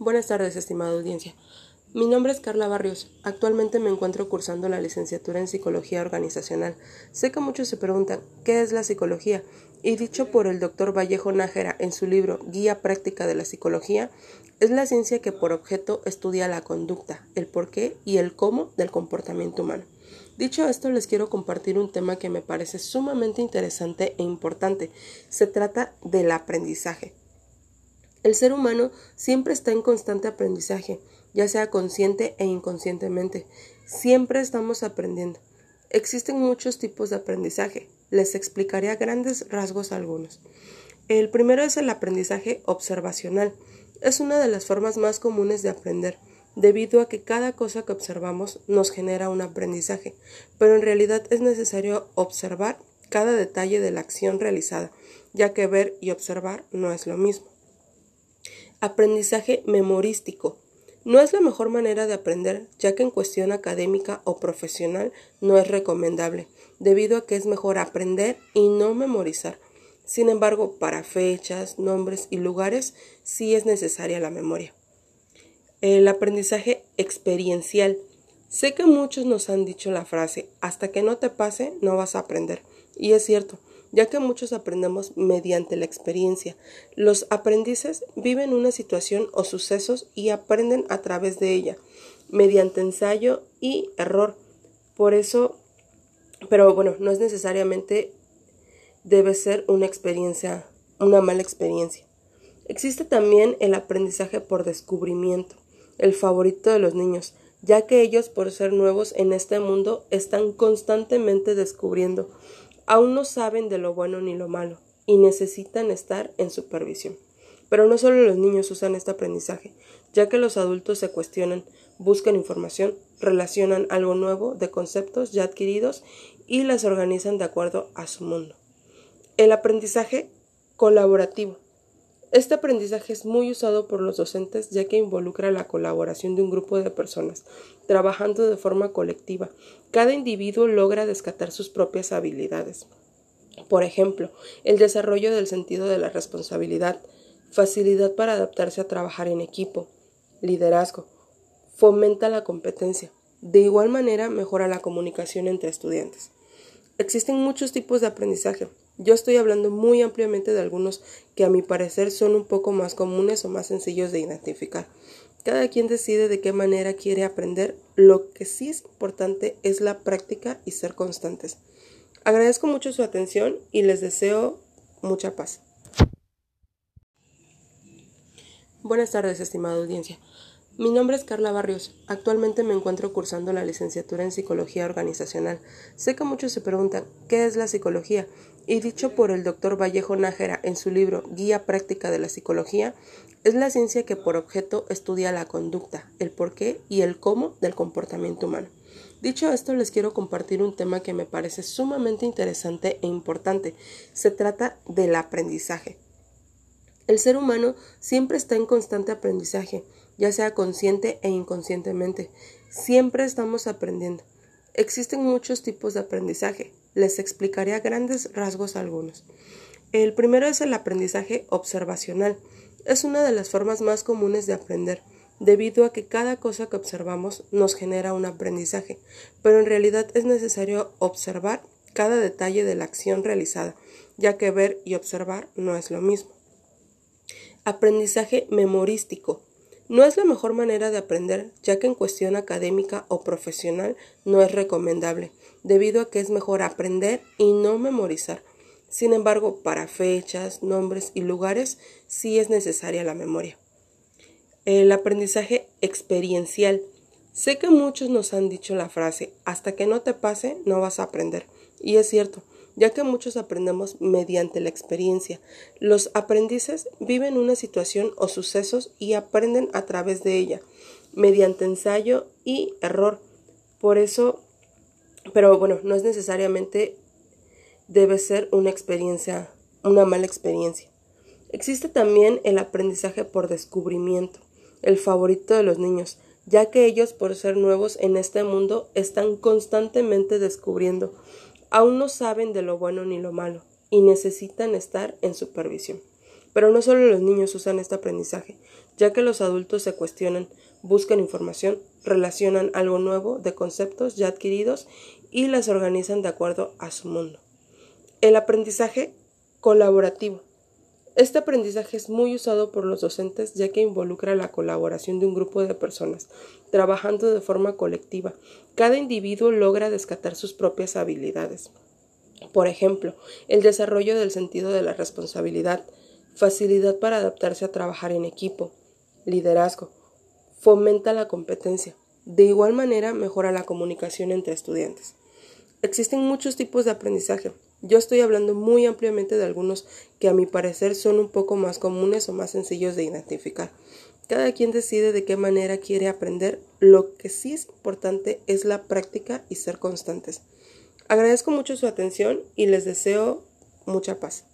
Buenas tardes, estimada audiencia. Mi nombre es Carla Barrios. Actualmente me encuentro cursando la licenciatura en Psicología Organizacional. Sé que muchos se preguntan ¿qué es la psicología? Y dicho por el doctor Vallejo Nájera en su libro Guía Práctica de la Psicología, es la ciencia que por objeto estudia la conducta, el porqué y el cómo del comportamiento humano. Dicho esto, les quiero compartir un tema que me parece sumamente interesante e importante. Se trata del aprendizaje. El ser humano siempre está en constante aprendizaje, ya sea consciente e inconscientemente. Siempre estamos aprendiendo. Existen muchos tipos de aprendizaje. Les explicaré a grandes rasgos algunos. El primero es el aprendizaje observacional. Es una de las formas más comunes de aprender, debido a que cada cosa que observamos nos genera un aprendizaje, pero en realidad es necesario observar cada detalle de la acción realizada, ya que ver y observar no es lo mismo. Aprendizaje memorístico. No es la mejor manera de aprender, ya que en cuestión académica o profesional no es recomendable, debido a que es mejor aprender y no memorizar. Sin embargo, para fechas, nombres y lugares sí es necesaria la memoria. El aprendizaje experiencial. Sé que muchos nos han dicho la frase, hasta que no te pase, no vas a aprender. Y es cierto, ya que muchos aprendemos mediante la experiencia. Los aprendices viven una situación o sucesos y aprenden a través de ella, mediante ensayo y error. Por eso, pero bueno, no es necesariamente debe ser una experiencia, una mala experiencia. Existe también el aprendizaje por descubrimiento, el favorito de los niños, ya que ellos, por ser nuevos en este mundo, están constantemente descubriendo aún no saben de lo bueno ni lo malo y necesitan estar en supervisión. Pero no solo los niños usan este aprendizaje, ya que los adultos se cuestionan, buscan información, relacionan algo nuevo de conceptos ya adquiridos y las organizan de acuerdo a su mundo. El aprendizaje colaborativo. Este aprendizaje es muy usado por los docentes ya que involucra la colaboración de un grupo de personas, trabajando de forma colectiva. Cada individuo logra descatar sus propias habilidades. Por ejemplo, el desarrollo del sentido de la responsabilidad, facilidad para adaptarse a trabajar en equipo, liderazgo, fomenta la competencia. De igual manera, mejora la comunicación entre estudiantes. Existen muchos tipos de aprendizaje, yo estoy hablando muy ampliamente de algunos que a mi parecer son un poco más comunes o más sencillos de identificar. Cada quien decide de qué manera quiere aprender. Lo que sí es importante es la práctica y ser constantes. Agradezco mucho su atención y les deseo mucha paz. Buenas tardes, estimada audiencia. Mi nombre es Carla Barrios. Actualmente me encuentro cursando la licenciatura en Psicología Organizacional. Sé que muchos se preguntan ¿qué es la psicología? Y dicho por el doctor Vallejo Nájera en su libro Guía Práctica de la Psicología, es la ciencia que por objeto estudia la conducta, el porqué y el cómo del comportamiento humano. Dicho esto, les quiero compartir un tema que me parece sumamente interesante e importante. Se trata del aprendizaje. El ser humano siempre está en constante aprendizaje ya sea consciente e inconscientemente. Siempre estamos aprendiendo. Existen muchos tipos de aprendizaje. Les explicaré a grandes rasgos algunos. El primero es el aprendizaje observacional. Es una de las formas más comunes de aprender, debido a que cada cosa que observamos nos genera un aprendizaje, pero en realidad es necesario observar cada detalle de la acción realizada, ya que ver y observar no es lo mismo. Aprendizaje memorístico. No es la mejor manera de aprender, ya que en cuestión académica o profesional no es recomendable, debido a que es mejor aprender y no memorizar. Sin embargo, para fechas, nombres y lugares sí es necesaria la memoria. El aprendizaje experiencial. Sé que muchos nos han dicho la frase, hasta que no te pase, no vas a aprender. Y es cierto, ya que muchos aprendemos mediante la experiencia. Los aprendices viven una situación o sucesos y aprenden a través de ella, mediante ensayo y error. Por eso, pero bueno, no es necesariamente debe ser una experiencia, una mala experiencia. Existe también el aprendizaje por descubrimiento, el favorito de los niños, ya que ellos por ser nuevos en este mundo están constantemente descubriendo aún no saben de lo bueno ni lo malo y necesitan estar en supervisión. Pero no solo los niños usan este aprendizaje, ya que los adultos se cuestionan, buscan información, relacionan algo nuevo de conceptos ya adquiridos y las organizan de acuerdo a su mundo. El aprendizaje colaborativo. Este aprendizaje es muy usado por los docentes ya que involucra la colaboración de un grupo de personas, trabajando de forma colectiva. Cada individuo logra descatar sus propias habilidades. Por ejemplo, el desarrollo del sentido de la responsabilidad, facilidad para adaptarse a trabajar en equipo, liderazgo, fomenta la competencia. De igual manera, mejora la comunicación entre estudiantes. Existen muchos tipos de aprendizaje. Yo estoy hablando muy ampliamente de algunos que a mi parecer son un poco más comunes o más sencillos de identificar. Cada quien decide de qué manera quiere aprender. Lo que sí es importante es la práctica y ser constantes. Agradezco mucho su atención y les deseo mucha paz.